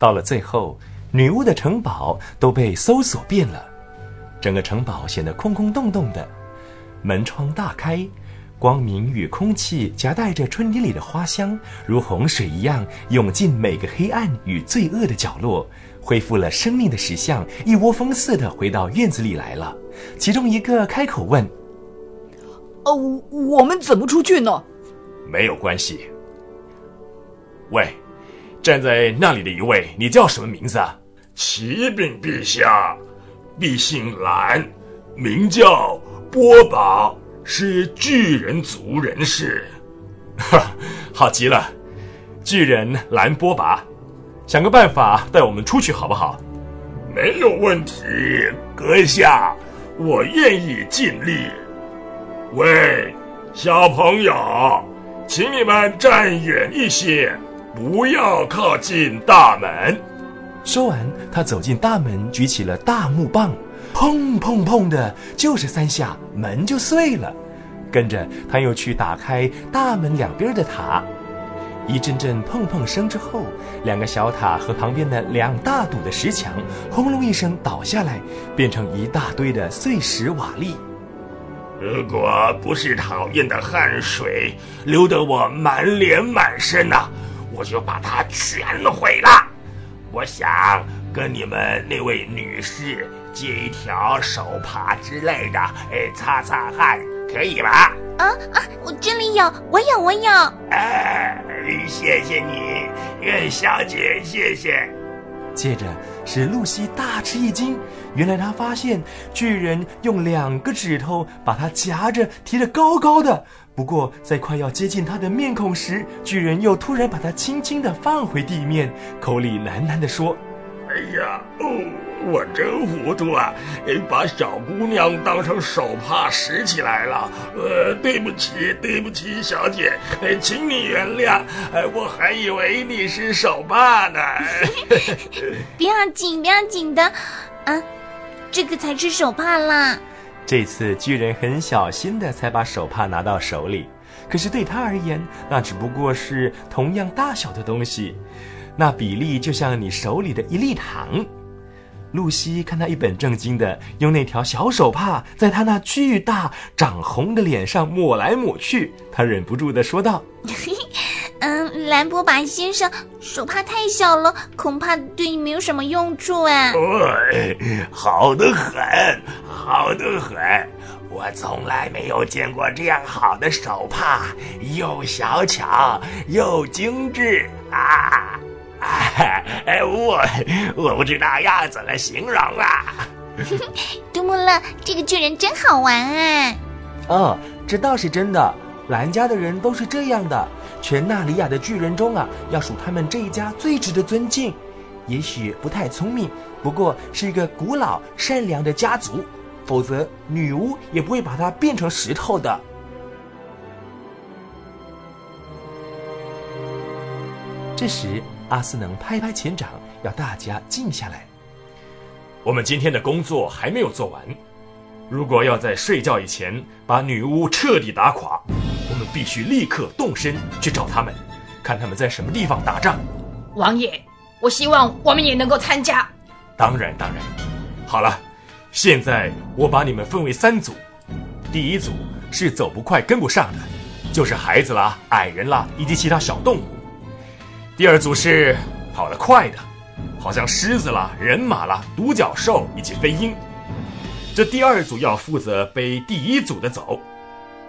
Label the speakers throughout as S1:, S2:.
S1: 到了最后，女巫的城堡都被搜索遍了，整个城堡显得空空洞洞的，门窗大开。光明与空气夹带着春天里的花香，如洪水一样涌进每个黑暗与罪恶的角落，恢复了生命的石像一窝蜂似的回到院子里来了。其中一个开口问：“
S2: 哦，我们怎么出去呢？”“
S3: 没有关系。”“喂，站在那里的一位，你叫什么名字啊？”“
S4: 启禀陛下，必姓兰，名叫波宝。”是巨人族人士，
S3: 哈，好极了！巨人兰波拔，想个办法带我们出去好不好？
S4: 没有问题，阁下，我愿意尽力。喂，小朋友，请你们站远一些，不要靠近大门。
S1: 说完，他走进大门，举起了大木棒。砰砰砰的，就是三下，门就碎了。跟着他又去打开大门两边的塔，一阵阵碰碰声之后，两个小塔和旁边的两大堵的石墙，轰隆一声倒下来，变成一大堆的碎石瓦砾。
S4: 如果不是讨厌的汗水流得我满脸满身呐，我就把它全毁了。我想跟你们那位女士。借一条手帕之类的，哎，擦擦汗，可以吧？
S5: 啊啊，我这里有，我有，我有。
S4: 哎，谢谢你，袁小姐，谢谢。
S1: 接着是露西大吃一惊，原来她发现巨人用两个指头把她夹着提得高高的。不过在快要接近他的面孔时，巨人又突然把他轻轻地放回地面，口里喃喃地说：“
S4: 哎呀，哦。”我真糊涂啊！把小姑娘当成手帕拾起来了。呃，对不起，对不起，小姐，请你原谅。我还以为你是手帕呢。
S5: 不要紧，不要紧的。啊，这个才是手帕啦。
S1: 这次巨人很小心的才把手帕拿到手里，可是对他而言，那只不过是同样大小的东西，那比例就像你手里的一粒糖。露西看他一本正经的用那条小手帕在他那巨大长红的脸上抹来抹去，他忍不住的说道：“
S5: 嗯，兰博巴先生，手帕太小了，恐怕对你没有什么用处啊。”“
S4: 好的很，好的很，我从来没有见过这样好的手帕，又小巧又精致啊。”哎，我我不知道要怎么形容啊！
S5: 杜穆勒，这个巨人真好玩啊！
S6: 哦，这倒是真的。兰家的人都是这样的。全纳里亚的巨人中啊，要数他们这一家最值得尊敬。也许不太聪明，不过是一个古老善良的家族。否则，女巫也不会把它变成石头的。
S1: 这时。阿斯能拍拍前掌，要大家静下来。
S3: 我们今天的工作还没有做完。如果要在睡觉以前把女巫彻底打垮，必须立刻动身去找他们，看他们在什么地方打仗。
S2: 王爷，我希望我们也能够参加。
S3: 当然，当然。好了，现在我把你们分为三组。第一组是走不快、跟不上的，就是孩子啦、矮人啦以及其他小动物。第二组是跑得快的，好像狮子啦、人马啦、独角兽以及飞鹰。这第二组要负责背第一组的走。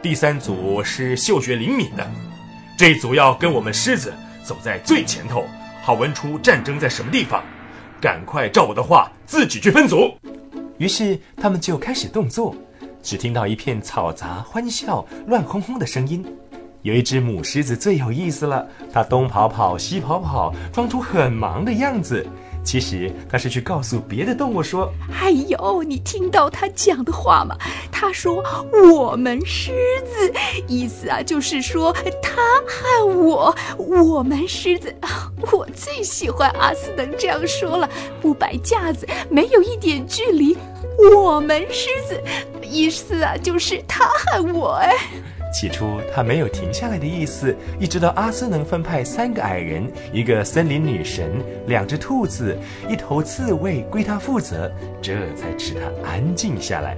S3: 第三组是嗅觉灵敏的，这一组要跟我们狮子走在最前头，好闻出战争在什么地方。赶快照我的话自己去分组。
S1: 于是他们就开始动作，只听到一片嘈杂、欢笑、乱哄哄的声音。有一只母狮子最有意思了，它东跑跑西跑跑，装出很忙的样子。其实它是去告诉别的动物说：“
S7: 哎呦，你听到他讲的话吗？他说我们狮子，意思啊就是说他和我，我们狮子。我最喜欢阿斯能这样说了，不摆架子，没有一点距离。我们狮子，意思啊就是他和我。哎。”
S1: 起初他没有停下来的意思，一直到阿斯能分派三个矮人、一个森林女神、两只兔子、一头刺猬归他负责，这才使他安静下来。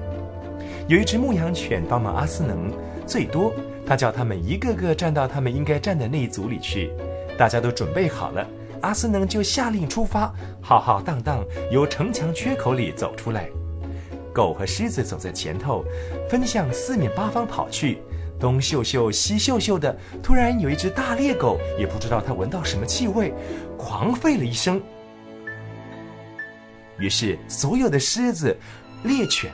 S1: 有一只牧羊犬帮忙阿斯能，最多他叫他们一个个站到他们应该站的那一组里去。大家都准备好了，阿斯能就下令出发，浩浩荡荡由城墙缺口里走出来。狗和狮子走在前头，分向四面八方跑去。东嗅嗅，西嗅嗅的，突然有一只大猎狗，也不知道它闻到什么气味，狂吠了一声。于是，所有的狮子、猎犬、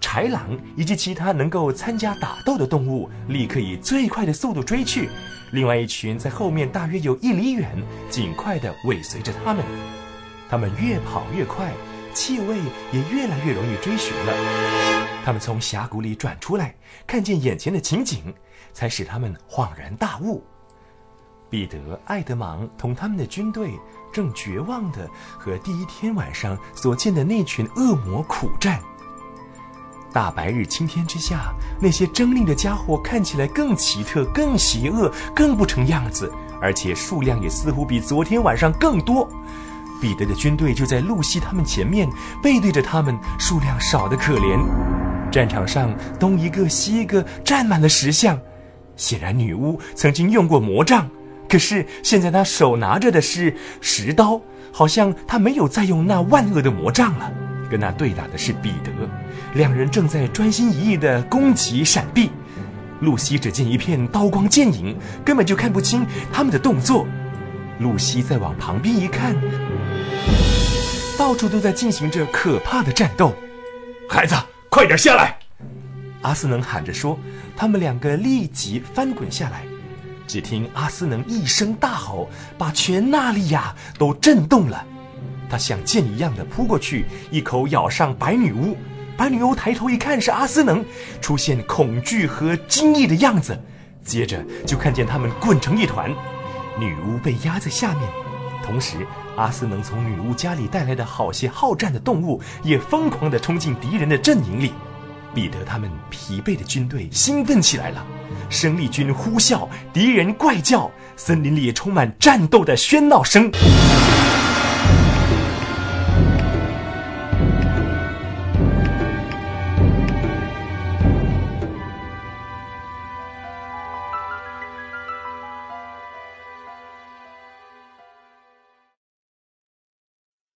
S1: 豺狼以及其他能够参加打斗的动物，立刻以最快的速度追去。另外一群在后面大约有一里远，尽快地尾随着他们。他们越跑越快，气味也越来越容易追寻了。他们从峡谷里转出来，看见眼前的情景，才使他们恍然大悟。彼得、爱德芒同他们的军队正绝望地和第一天晚上所见的那群恶魔苦战。大白日青天之下，那些狰狞的家伙看起来更奇特、更邪恶、更不成样子，而且数量也似乎比昨天晚上更多。彼得的军队就在露西他们前面，背对着他们，数量少得可怜。战场上东一个西一个站满了石像，显然女巫曾经用过魔杖，可是现在她手拿着的是石刀，好像她没有再用那万恶的魔杖了。跟她对打的是彼得，两人正在专心一意的攻击闪避。露西只见一片刀光剑影，根本就看不清他们的动作。露西再往旁边一看，到处都在进行着可怕的战斗，
S3: 孩子。快点下来！
S1: 阿斯能喊着说：“他们两个立即翻滚下来。”只听阿斯能一声大吼，把全纳利亚都震动了。他像箭一样的扑过去，一口咬上白女巫。白女巫抬头一看是阿斯能，出现恐惧和惊异的样子。接着就看见他们滚成一团，女巫被压在下面。同时，阿斯能从女巫家里带来的好些好战的动物也疯狂地冲进敌人的阵营里。彼得他们疲惫的军队兴奋起来了，生力军呼啸，敌人怪叫，森林里充满战斗的喧闹声。